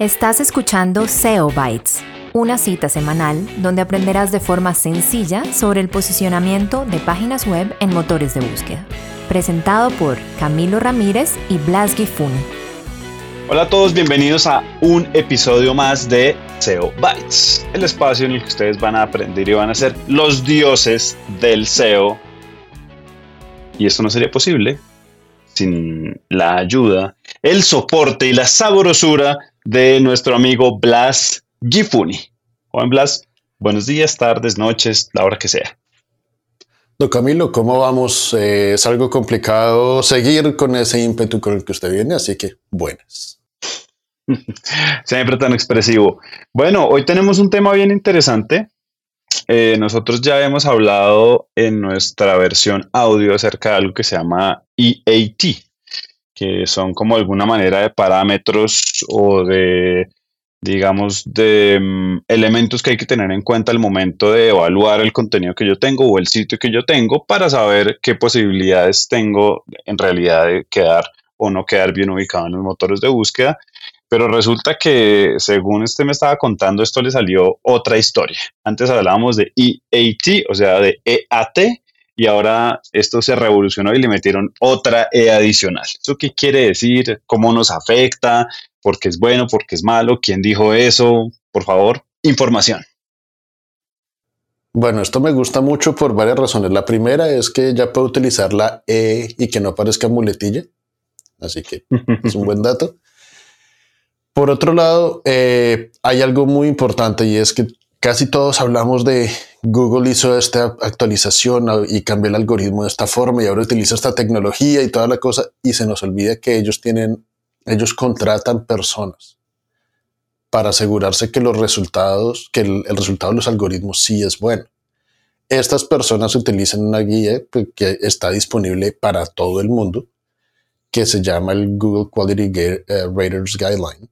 Estás escuchando SEO Bytes, una cita semanal donde aprenderás de forma sencilla sobre el posicionamiento de páginas web en motores de búsqueda. Presentado por Camilo Ramírez y Blas Gifun. Hola a todos, bienvenidos a un episodio más de SEO Bytes, el espacio en el que ustedes van a aprender y van a ser los dioses del SEO. Y esto no sería posible sin la ayuda, el soporte y la sabrosura de nuestro amigo Blas Gifuni. Juan Blas, buenos días, tardes, noches, la hora que sea. Don Camilo, ¿cómo vamos? Eh, es algo complicado seguir con ese ímpetu con el que usted viene, así que buenas. Siempre tan expresivo. Bueno, hoy tenemos un tema bien interesante. Eh, nosotros ya hemos hablado en nuestra versión audio acerca de algo que se llama EAT, que son como alguna manera de parámetros o de, digamos, de mm, elementos que hay que tener en cuenta al momento de evaluar el contenido que yo tengo o el sitio que yo tengo para saber qué posibilidades tengo en realidad de quedar o no quedar bien ubicado en los motores de búsqueda. Pero resulta que, según este me estaba contando, esto le salió otra historia. Antes hablábamos de EAT, o sea, de EAT, y ahora esto se revolucionó y le metieron otra E adicional. ¿Eso qué quiere decir? ¿Cómo nos afecta? ¿Por qué es bueno? ¿Por qué es malo? ¿Quién dijo eso? Por favor, información. Bueno, esto me gusta mucho por varias razones. La primera es que ya puedo utilizar la E y que no parezca muletilla. Así que es un buen dato. Por otro lado, eh, hay algo muy importante y es que casi todos hablamos de Google hizo esta actualización y cambió el algoritmo de esta forma y ahora utiliza esta tecnología y toda la cosa y se nos olvida que ellos tienen, ellos contratan personas para asegurarse que los resultados, que el, resultado de los algoritmos sí es bueno. Estas personas utilizan una guía que está disponible para todo el mundo, que se llama el Google Quality eh, Raters Guideline.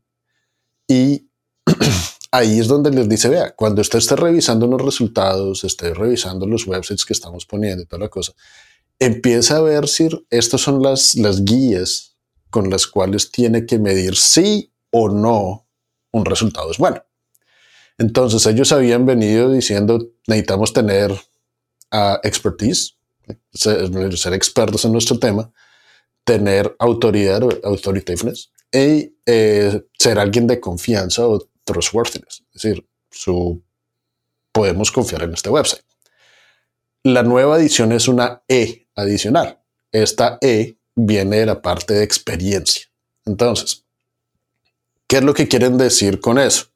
Y ahí es donde les dice, vea, cuando usted esté revisando los resultados, esté revisando los websites que estamos poniendo y toda la cosa, empieza a ver si estas son las, las guías con las cuales tiene que medir sí o no un resultado es bueno. Entonces ellos habían venido diciendo, necesitamos tener uh, expertise, ser, ser, expertos en nuestro tema, tener autoridad, autoritativeness, y eh, ser alguien de confianza o trustworthiness, es decir, su, podemos confiar en este website. La nueva adición es una E adicional. Esta E viene de la parte de experiencia. Entonces, ¿qué es lo que quieren decir con eso?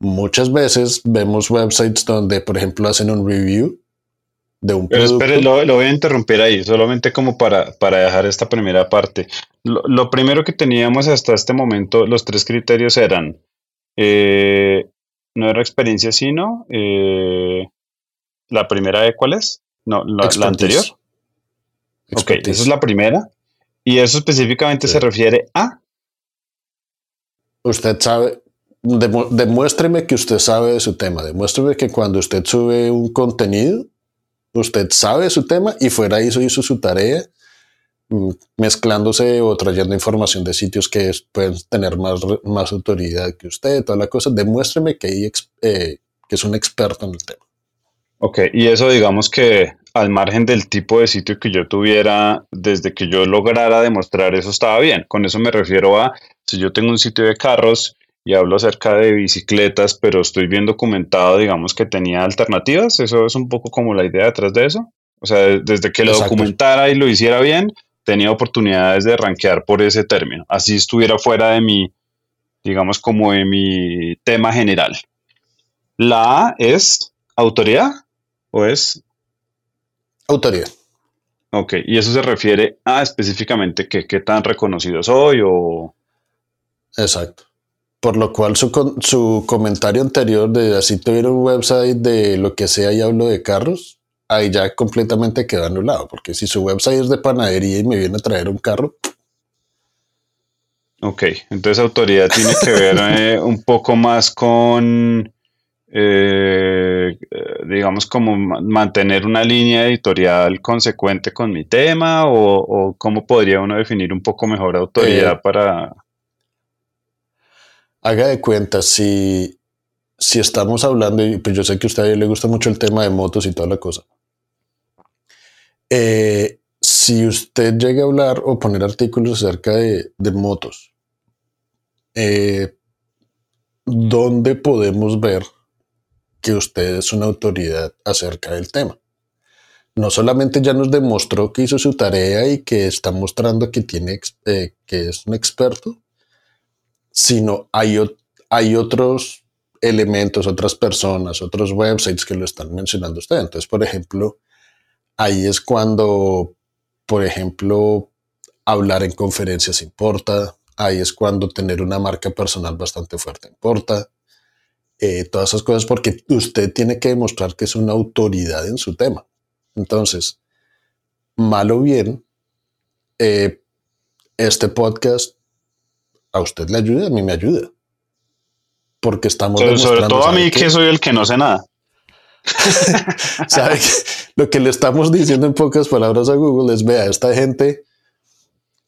Muchas veces vemos websites donde, por ejemplo, hacen un review de un Pero espere, lo, voy a interrumpir ahí, solamente como para, para dejar esta primera parte. Lo, lo, primero que teníamos hasta este momento, los tres criterios eran eh, no era experiencia, sino eh, la primera de cuál es? No, la, anterior. Ok, esa es la primera. Y eso específicamente se refiere a. Usted sabe, demuéstreme que usted sabe de su tema. Demuéstreme que cuando usted sube un contenido, usted sabe su tema y fuera eso hizo su tarea mezclándose o trayendo información de sitios que pueden tener más, más autoridad que usted, toda la cosa, demuéstreme que, eh, que es un experto en el tema. Ok, y eso digamos que al margen del tipo de sitio que yo tuviera, desde que yo lograra demostrar eso estaba bien. Con eso me refiero a si yo tengo un sitio de carros y hablo acerca de bicicletas, pero estoy bien documentado, digamos que tenía alternativas, eso es un poco como la idea detrás de eso. O sea, desde que lo documentara y lo hiciera bien, tenía oportunidades de rankear por ese término, así estuviera fuera de mi, digamos, como de mi tema general. La A es autoridad o es... Autoridad. Ok, y eso se refiere a específicamente que, qué tan reconocido soy o... Exacto. Por lo cual su, su comentario anterior de así tuviera un website de lo que sea y hablo de carros, ahí ya completamente queda anulado, porque si su website es de panadería y me viene a traer un carro. Ok, entonces autoridad tiene que ver eh, un poco más con, eh, digamos, como mantener una línea editorial consecuente con mi tema o, cómo podría uno definir un poco mejor autoridad eh, para... haga de cuenta si, si estamos hablando, y pues yo sé que a usted le gusta mucho el tema de motos y toda la cosa. Eh, si usted llega a hablar o poner artículos acerca de, motos, eh, ¿dónde podemos ver que usted es una autoridad acerca del tema? No solamente ya nos demostró que hizo su tarea y que está mostrando que, tiene, eh, que es un experto, sino hay, hay otros elementos, otras personas, otros websites que lo están mencionando usted. Entonces, por ejemplo, ahí es cuando, por ejemplo, hablar en conferencias importa, ahí es cuando tener una marca personal bastante fuerte importa. Eh, todas esas cosas porque usted tiene que demostrar que es una autoridad en su tema. Entonces, mal o bien, eh, este podcast a usted le ayuda, a mí me ayuda. Porque estamos... sobre todo a mí que, soy el que no sé nada. ¿Sabe lo que le estamos diciendo en pocas palabras a Google es, vea, esta gente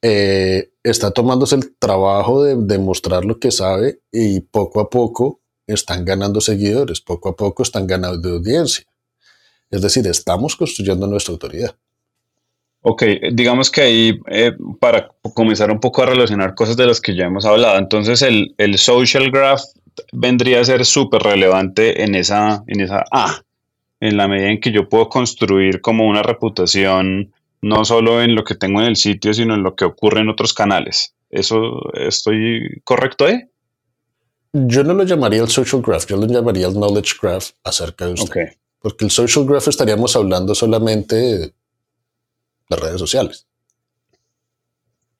eh, está tomándose el trabajo de demostrar lo que sabe y poco a poco están ganando seguidores, poco a poco están ganando audiencia. Es decir, estamos construyendo nuestra autoridad. Ok, digamos que ahí, eh, para comenzar un poco a relacionar cosas de las que ya hemos hablado, entonces el, social graph vendría a ser súper relevante en esa, en esa A, en la medida en que yo puedo construir como una reputación no solo en lo que tengo en el sitio, sino en lo que ocurre en otros canales. ¿Eso estoy correcto ahí? Yo no lo llamaría el social graph, yo lo llamaría el knowledge graph acerca de usted. Porque el social graph estaríamos hablando solamente las redes sociales.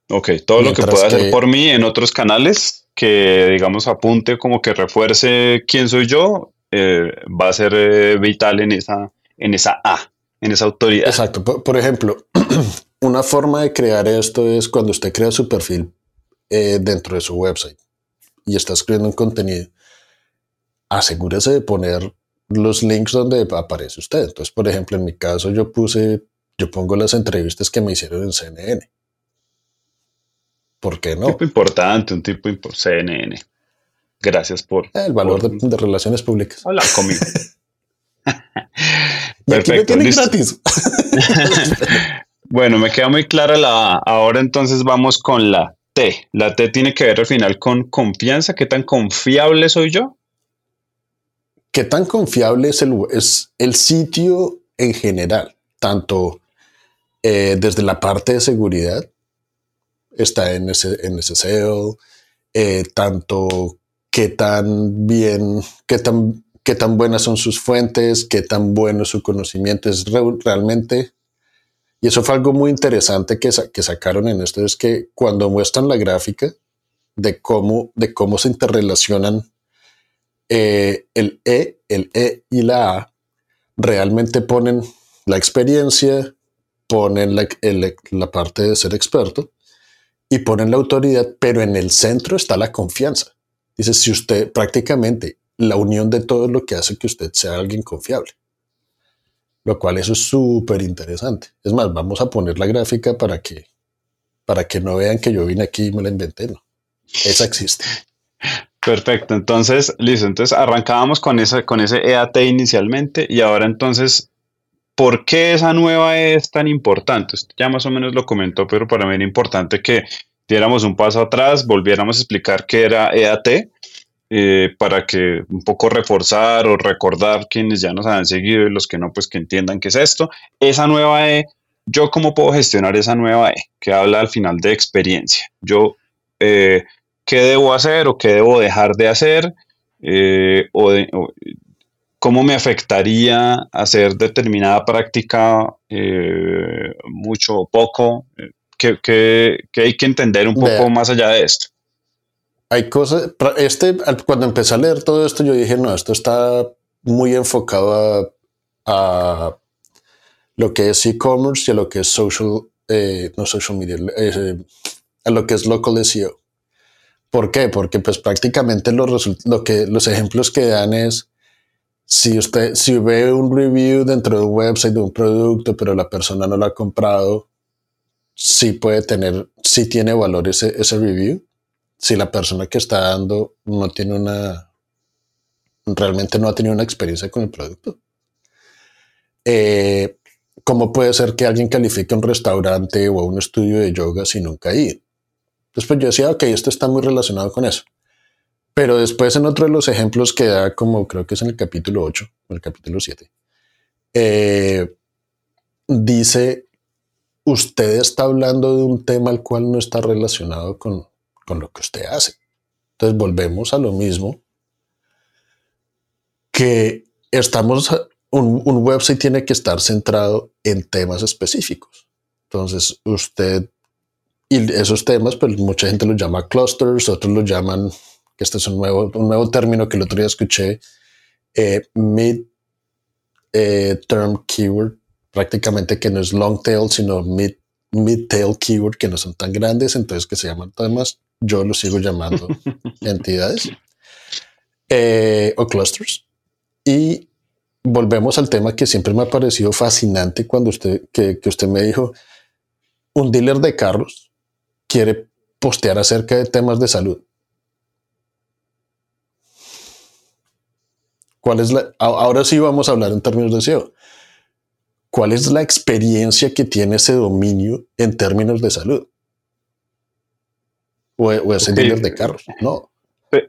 Ok, todo lo que pueda hacer por mí en otros canales que, digamos, apunte como que refuerce quién soy yo, eh, va a ser eh, vital en esa, en esa A, en esa autoridad. Exacto. Por, ejemplo, una forma de crear esto es cuando usted crea su perfil eh, dentro de su website y está escribiendo un contenido, asegúrese de poner los links donde aparece usted. Entonces, por ejemplo, en mi caso yo puse yo pongo las entrevistas que me hicieron en CNN. ¿Por qué no? Un tipo importante, un tipo importante. CNN. Gracias por. El valor De, relaciones públicas. Hola conmigo. Perfecto. gratis. bueno, me queda muy clara la A. Ahora entonces vamos con la T. La T tiene que ver al final con confianza. ¿Qué tan confiable soy yo? ¿Qué tan confiable es el, es el sitio en general? Tanto eh, desde la parte de seguridad, está en ese, en ese SEO, eh, tanto qué tan bien, qué tan, qué tan buenas son sus fuentes, qué tan bueno su conocimiento, es realmente... Y eso fue algo muy interesante que, que sacaron en esto, es que cuando muestran la gráfica de cómo, de cómo se interrelacionan eh, el E, el E y la A, realmente ponen la experiencia, ponen la, parte de ser experto y ponen la autoridad, pero en el centro está la confianza. Dice, si usted prácticamente la unión de todo lo que hace que usted sea alguien confiable. Lo cual eso es súper interesante. Es más, vamos a poner la gráfica para que, para que no vean que yo vine aquí y me la inventé. No, esa existe. Perfecto, entonces, listo, entonces arrancábamos con, esa, con ese EAT inicialmente y ahora entonces ¿Por qué esa nueva es tan importante? Ya más o menos lo comentó, pero para mí era importante que diéramos un paso atrás, volviéramos a explicar qué era EAT, eh, para que un poco reforzar o recordar quienes ya nos han seguido y los que no, pues que entiendan qué es esto. Esa nueva E, yo cómo puedo gestionar esa nueva E, que habla al final de experiencia. Yo, eh, ¿qué debo hacer o qué debo dejar de hacer? Eh, o, de, ¿Cómo me afectaría hacer determinada práctica mucho o poco? ¿Qué, hay que entender un poco más allá de esto? Hay cosas, este, cuando empecé a leer todo esto, yo dije, no, esto está muy enfocado a, lo que es e-commerce y a lo que es social, eh, no social media, eh, a lo que es local SEO. ¿Por qué? Porque pues prácticamente los, lo que, los ejemplos que dan es si usted, si ve un review dentro de un website de un producto, pero la persona no lo ha comprado, sí puede tener, sí tiene valor ese, ese review. si la persona que está dando no tiene una, realmente no ha tenido una experiencia con el producto. Eh, ¿Cómo puede ser que alguien califique un restaurante o un estudio de yoga sin nunca ir? Después yo decía, ok, esto está muy relacionado con eso. Pero después en otro de los ejemplos que da, como creo que es en el capítulo 8, o el capítulo 7, eh, dice, usted está hablando de un tema al cual no está relacionado con, con lo que usted hace. Entonces volvemos a lo mismo, que estamos, un, un website tiene que estar centrado en temas específicos. Entonces usted y esos temas, pues mucha gente los llama clusters, otros lo llaman, que este es un nuevo, un nuevo término que el otro día escuché, eh, mid eh, term keyword, prácticamente que no es long tail, sino mid, mid tail keyword, que no son tan grandes, entonces que se llaman temas, yo los sigo llamando entidades eh, o clusters. Y volvemos al tema que siempre me ha parecido fascinante cuando usted, que, que usted me dijo, un dealer de carros quiere postear acerca de temas de salud. ¿Cuál es la, ahora sí vamos a hablar en términos de SEO. ¿Cuál es la experiencia que tiene ese dominio en términos de salud? O, ese dealer de carros. No.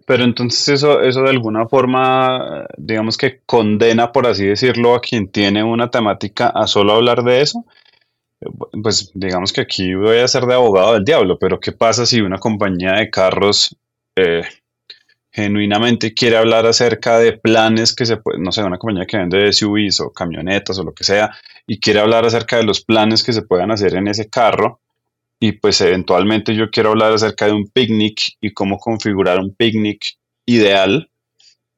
Pero entonces eso, eso de alguna forma, digamos que condena, por así decirlo, a quien tiene una temática a solo hablar de eso pues digamos que aquí voy a ser de abogado del diablo, pero ¿qué pasa si una compañía de carros eh, genuinamente quiere hablar acerca de planes que se pueden, no sé, una compañía que vende SUVs o camionetas o lo que sea, y quiere hablar acerca de los planes que se puedan hacer en ese carro, y pues eventualmente yo quiero hablar acerca de un picnic y cómo configurar un picnic ideal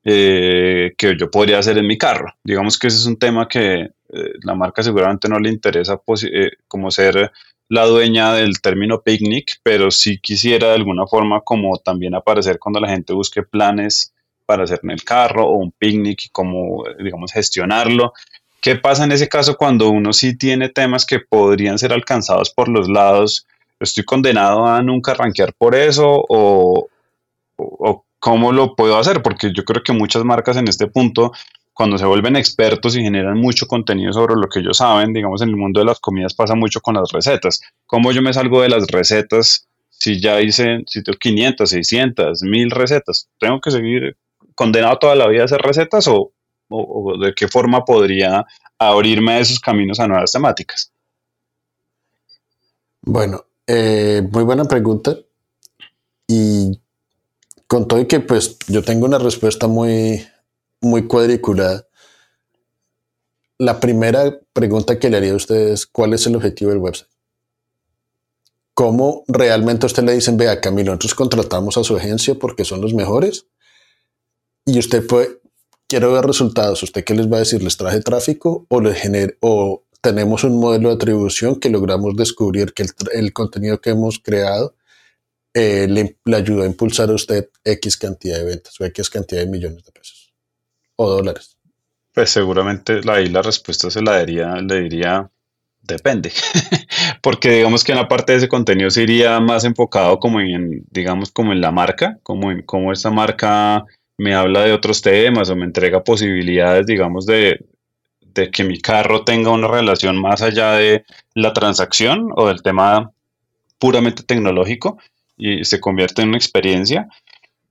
eh, que yo podría hacer en mi carro. Digamos que ese es un tema que eh, la marca seguramente no le interesa eh, como ser la dueña del término picnic, pero sí quisiera de alguna forma como también aparecer cuando la gente busque planes para hacer en el carro o un picnic y cómo, digamos, gestionarlo. ¿Qué pasa en ese caso cuando uno sí tiene temas que podrían ser alcanzados por los lados? ¿Estoy condenado a nunca rankear por eso o, o cómo lo puedo hacer? Porque yo creo que muchas marcas en este punto cuando se vuelven expertos y generan mucho contenido sobre lo que ellos saben, digamos en el mundo de las comidas pasa mucho con las recetas. ¿Cómo yo me salgo de las recetas si ya hice, si tengo 500, 600, 1000 recetas? ¿Tengo que seguir condenado toda la vida a hacer recetas o, de qué forma podría abrirme esos caminos a nuevas temáticas? Bueno, eh, muy buena pregunta. Y con todo y que pues yo tengo una respuesta muy, muy cuadriculada. La primera pregunta que le haría a usted es, ¿cuál es el objetivo del website? ¿Cómo realmente usted le dicen, vea Camilo, nosotros contratamos a su agencia porque son los mejores? Y usted puede, quiero ver resultados. ¿Usted qué les va a decir? ¿Les traje tráfico o, o tenemos un modelo de atribución que logramos descubrir que el, contenido que hemos creado eh, le, le ayudó a impulsar a usted X cantidad de ventas o X cantidad de millones de pesos? O dólares? Pues seguramente ahí la respuesta se la diría, le diría depende, porque digamos que en la parte de ese contenido se iría más enfocado como en, digamos, como en la marca, como en cómo esta marca me habla de otros temas o me entrega posibilidades, digamos, de, de que mi carro tenga una relación más allá de la transacción o del tema puramente tecnológico y se convierte en una experiencia.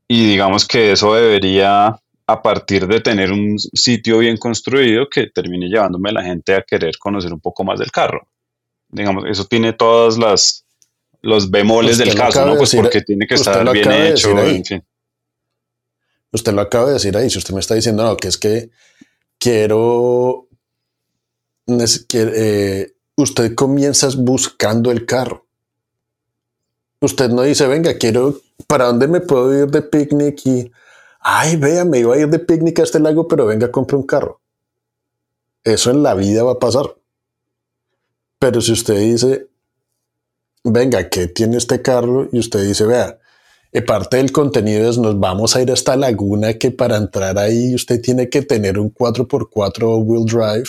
Y digamos que eso debería a partir de tener un sitio bien construido que termine llevándome a la gente a querer conocer un poco más del carro. Digamos, eso tiene todas las los bemoles del caso, ¿no? Pues porque tiene que estar bien hecho, en fin. Usted lo acaba de decir ahí, si usted me está diciendo, no, que es que quiero, eh, usted comienza buscando el carro. Usted no dice, venga, quiero, ¿para dónde me puedo ir de picnic? Y ay, vea, me iba a ir de picnic a este lago, pero venga, compre un carro. Eso en la vida va a pasar. Pero si usted dice, venga, ¿qué tiene este carro? Y usted dice, vea, eh, parte del contenido es nos vamos a ir a esta laguna que para entrar ahí usted tiene que tener un 4x4 wheel drive,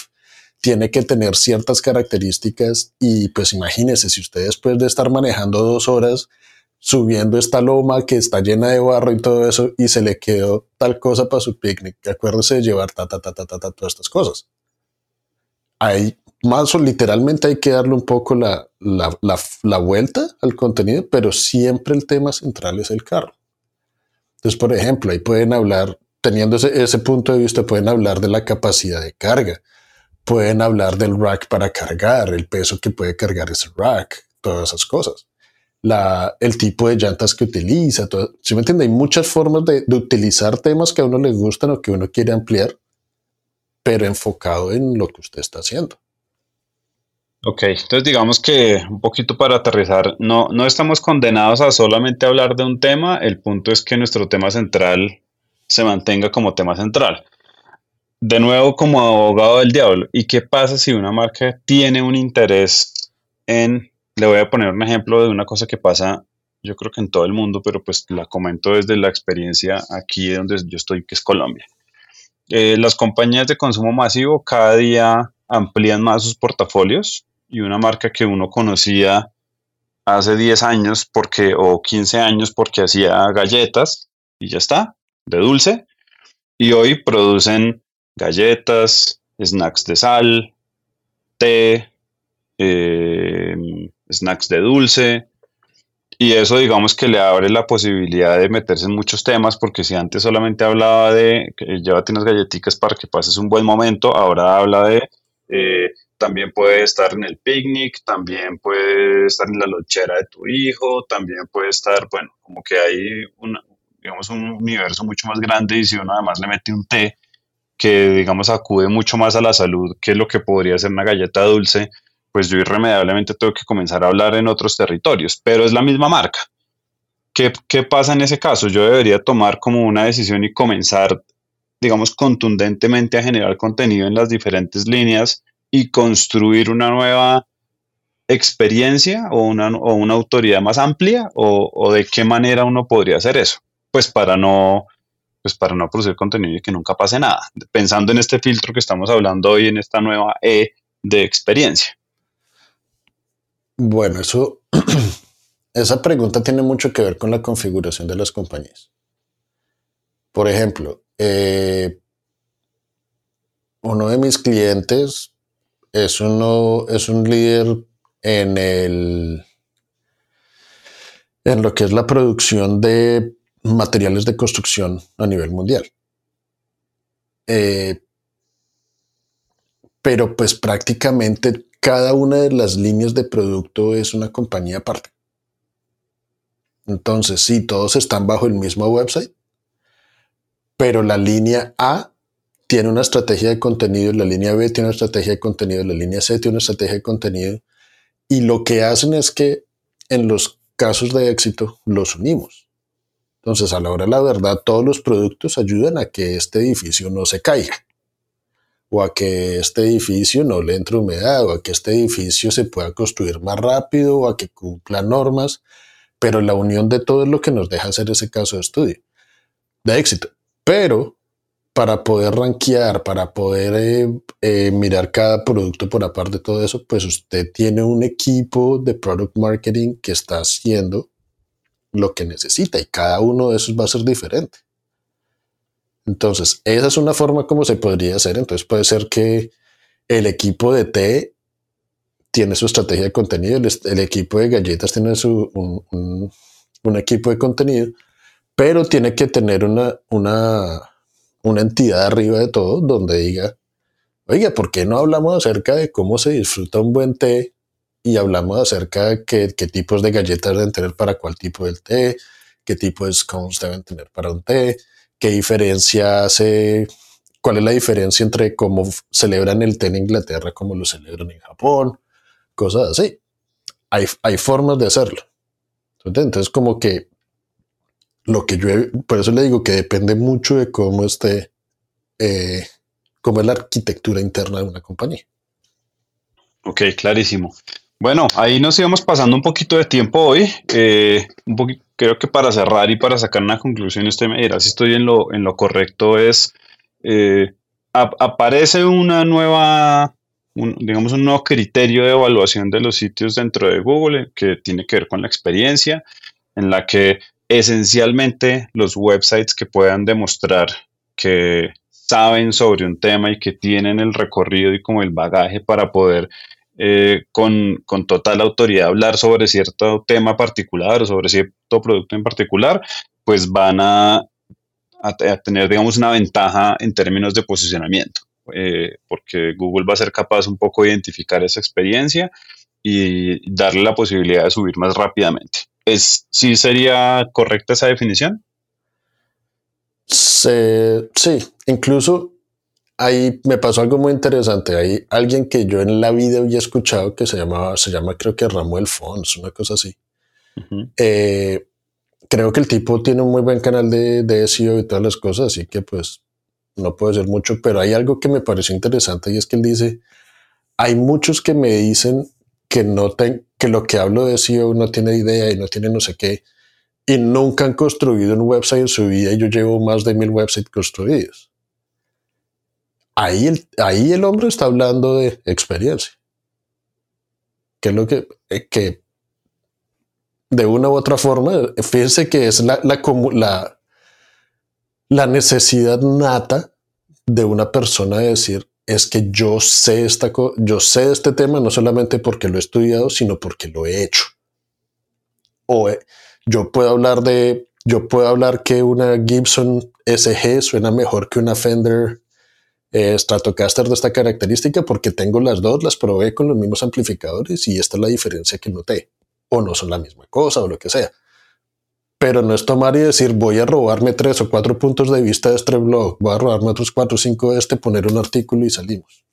tiene que tener ciertas características y pues imagínese si usted después de estar manejando dos horas subiendo esta loma que está llena de barro y todo eso y se le quedó tal cosa para su picnic. Acuérdese de llevar ta, ta, ta, ta, ta, ta, todas estas cosas. Hay más o literalmente hay que darle un poco la, la, la, vuelta al contenido, pero siempre el tema central es el carro. Entonces, por ejemplo, ahí pueden hablar, teniendo ese, ese punto de vista, pueden hablar de la capacidad de carga, pueden hablar del rack para cargar, el peso que puede cargar ese rack, todas esas cosas. La, el tipo de llantas que utiliza, todo, ¿sí me entiende? Hay muchas formas de, de, utilizar temas que a uno le gustan o que uno quiere ampliar, pero enfocado en lo que usted está haciendo. Ok, entonces digamos que un poquito para aterrizar, no, no estamos condenados a solamente hablar de un tema, el punto es que nuestro tema central se mantenga como tema central. De nuevo, como abogado del diablo, ¿y qué pasa si una marca tiene un interés en, le voy a poner un ejemplo de una cosa que pasa, yo creo que en todo el mundo, pero pues la comento desde la experiencia aquí donde yo estoy, que es Colombia. Eh, las compañías de consumo masivo cada día amplían más sus portafolios y una marca que uno conocía hace 10 años porque, o 15 años porque hacía galletas y ya está, de dulce. Y hoy producen galletas, snacks de sal, té, eh, snacks de dulce. Y eso digamos que le abre la posibilidad de meterse en muchos temas, porque si antes solamente hablaba de que llévate unas galletitas para que pases un buen momento, ahora habla de eh, también puede estar en el picnic, también puede estar en la lonchera de tu hijo, también puede estar, bueno, como que hay un, digamos, un universo mucho más grande y si uno además le mete un té que, digamos, acude mucho más a la salud que lo que podría ser una galleta dulce, pues yo irremediablemente tengo que comenzar a hablar en otros territorios, pero es la misma marca. ¿Qué, ¿Qué pasa en ese caso? Yo debería tomar como una decisión y comenzar, digamos, contundentemente a generar contenido en las diferentes líneas y construir una nueva experiencia o una, o una autoridad más amplia o, o, de qué manera uno podría hacer eso pues para no pues para no producir contenido y que nunca pase nada pensando en este filtro que estamos hablando hoy en esta nueva E de experiencia bueno eso esa pregunta tiene mucho que ver con la configuración de las compañías por ejemplo eh, uno de mis clientes es, uno, es un líder en, el, en lo que es la producción de materiales de construcción a nivel mundial. Eh, pero pues prácticamente cada una de las líneas de producto es una compañía aparte. Entonces, sí, todos están bajo el mismo website, pero la línea A tiene una estrategia de contenido, la línea B tiene una estrategia de contenido, la línea C tiene una estrategia de contenido. Y lo que hacen es que en los casos de éxito los unimos. Entonces, a la hora de la verdad, todos los productos ayudan a que este edificio no se caiga, o a que este edificio no le entre humedad, o a que este edificio se pueda construir más rápido, o a que cumpla normas. Pero la unión de todo es lo que nos deja hacer ese caso de estudio de éxito. Pero para poder rankear, para poder eh, eh, mirar cada producto por aparte de todo eso, pues usted tiene un equipo de product marketing que está haciendo lo que necesita y cada uno de esos va a ser diferente. Entonces, esa es una forma como se podría hacer. Entonces, puede ser que el equipo de té tiene su estrategia de contenido, el, equipo de galletas tiene su, un, equipo de contenido, pero tiene que tener una, una una entidad arriba de todo donde diga, oiga, ¿por qué no hablamos acerca de cómo se disfruta un buen té y hablamos acerca de qué, tipos de galletas deben tener para cuál tipo de té, qué tipo de scones deben tener para un té, qué diferencia hace, cuál es la diferencia entre cómo celebran el té en Inglaterra, cómo lo celebran en Japón, cosas así. Hay, hay formas de hacerlo. Entonces, como que lo que yo, por eso le digo que depende mucho de cómo esté, eh, cómo es la arquitectura interna de una compañía. Ok, clarísimo. Bueno, ahí nos íbamos pasando un poquito de tiempo hoy. Eh, creo que para cerrar y para sacar una conclusión, usted me dirá si estoy en lo, en lo correcto, es, eh, aparece una nueva, digamos, un nuevo criterio de evaluación de los sitios dentro de Google que tiene que ver con la experiencia en la que esencialmente los websites que puedan demostrar que saben sobre un tema y que tienen el recorrido y como el bagaje para poder eh, con, total autoridad hablar sobre cierto tema particular o sobre cierto producto en particular, pues van a, a, tener, digamos, una ventaja en términos de posicionamiento, eh, porque Google va a ser capaz un poco de identificar esa experiencia y darle la posibilidad de subir más rápidamente. ¿Es, ¿Sí sería correcta esa definición? sí, incluso ahí me pasó algo muy interesante. Hay alguien que yo en la vida había escuchado que se llamaba, se llama creo que Ramuel Fons, una cosa así. Eh, creo que el tipo tiene un muy buen canal de, de SEO y todas las cosas, así que pues no puede ser mucho, pero hay algo que me pareció interesante y es que él dice, hay muchos que me dicen que no que lo que hablo de SEO no tiene idea y no tiene no sé qué, y nunca han construido un website en su vida y yo llevo más de mil websites construidos. Ahí el, ahí el hombre está hablando de experiencia. Que es lo que, eh, que de una u otra forma, fíjense que es la, la, la, necesidad nata de una persona de decir, es que yo sé, esta yo sé este tema no solamente porque lo he estudiado, sino porque lo he hecho. O eh, yo puedo hablar de, yo puedo hablar que una Gibson SG suena mejor que una Fender eh, Stratocaster de esta característica porque tengo las dos, las probé con los mismos amplificadores y esta es la diferencia que noté. O no son la misma cosa o lo que sea. Pero no es tomar y decir voy a robarme tres o cuatro puntos de vista de este blog, voy a robarme otros cuatro o cinco de este, poner un artículo y salimos.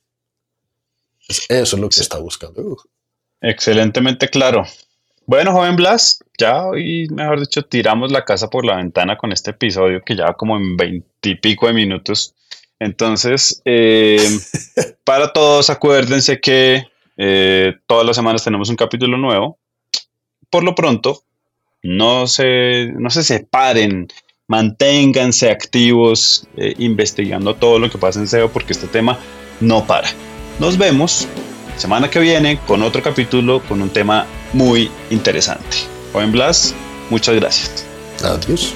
Eso es lo que está buscando. Excelentemente claro. Bueno, joven Blas, ya hoy, mejor dicho, tiramos la casa por la ventana con este episodio que ya como en veintipico de minutos. Entonces, eh, para todos, acuérdense que eh, todas las semanas tenemos un capítulo nuevo. Por lo pronto, no se, no se separen, manténganse activos eh, investigando todo lo que pasa en SEO porque este tema no para. Nos vemos semana que viene con otro capítulo con un tema muy interesante. Joven Blas, muchas gracias. Adiós.